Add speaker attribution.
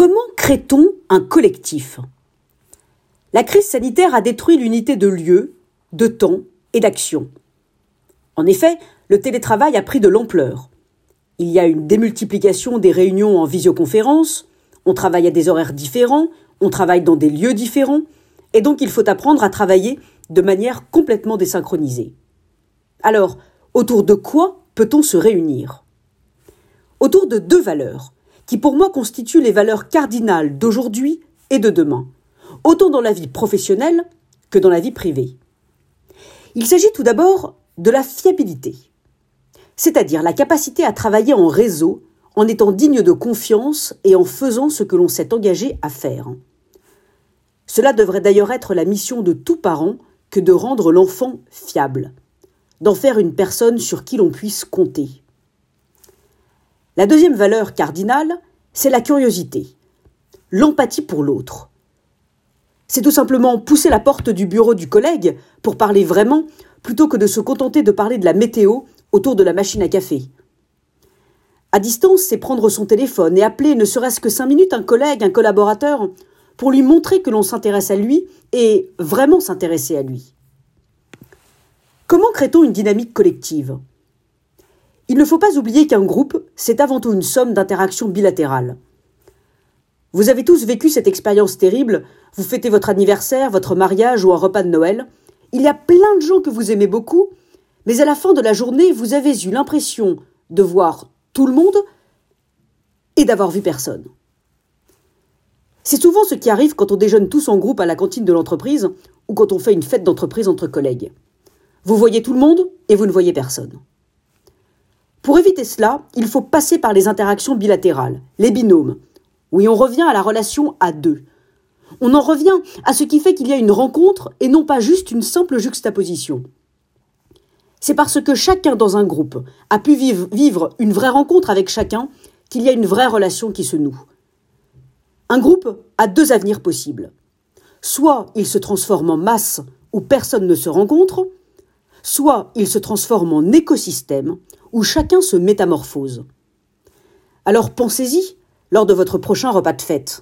Speaker 1: Comment crée-t-on un collectif? La crise sanitaire a détruit l'unité de lieu, de temps et d'action. En effet, le télétravail a pris de l'ampleur. Il y a une démultiplication des réunions en visioconférence, on travaille à des horaires différents, on travaille dans des lieux différents, et donc il faut apprendre à travailler de manière complètement désynchronisée. Alors, autour de quoi peut-on se réunir? Autour de deux valeurs, qui pour moi constituent les valeurs cardinales d'aujourd'hui et de demain, autant dans la vie professionnelle que dans la vie privée. Il s'agit tout d'abord de la fiabilité, c'est-à-dire la capacité à travailler en réseau en étant digne de confiance et en faisant ce que l'on s'est engagé à faire. Cela devrait d'ailleurs être la mission de tout parent que de rendre l'enfant fiable, d'en faire une personne sur qui l'on puisse compter. La deuxième valeur cardinale, c'est la curiosité, l'empathie pour l'autre. C'est tout simplement pousser la porte du bureau du collègue pour parler vraiment, plutôt que de se contenter de parler de la météo autour de la machine à café. À distance, c'est prendre son téléphone et appeler ne serait-ce que cinq minutes un collègue, un collaborateur, pour lui montrer que l'on s'intéresse à lui et vraiment s'intéresser à lui. Comment crée-t-on une dynamique collective? Il ne faut pas oublier qu'un groupe, c'est avant tout une somme d'interactions bilatérales. Vous avez tous vécu cette expérience terrible, vous fêtez votre anniversaire, votre mariage ou un repas de Noël, il y a plein de gens que vous aimez beaucoup, mais à la fin de la journée, vous avez eu l'impression de voir tout le monde et d'avoir vu personne. C'est souvent ce qui arrive quand on déjeune tous en groupe à la cantine de l'entreprise ou quand on fait une fête d'entreprise entre collègues. Vous voyez tout le monde et vous ne voyez personne. Pour éviter cela, il faut passer par les interactions bilatérales, les binômes. Oui, on revient à la relation à deux. On en revient à ce qui fait qu'il y a une rencontre et non pas juste une simple juxtaposition. C'est parce que chacun dans un groupe a pu vivre une vraie rencontre avec chacun qu'il y a une vraie relation qui se noue. Un groupe a deux avenirs possibles. Soit il se transforme en masse où personne ne se rencontre, soit il se transforme en écosystème où chacun se métamorphose. Alors pensez-y lors de votre prochain repas de fête.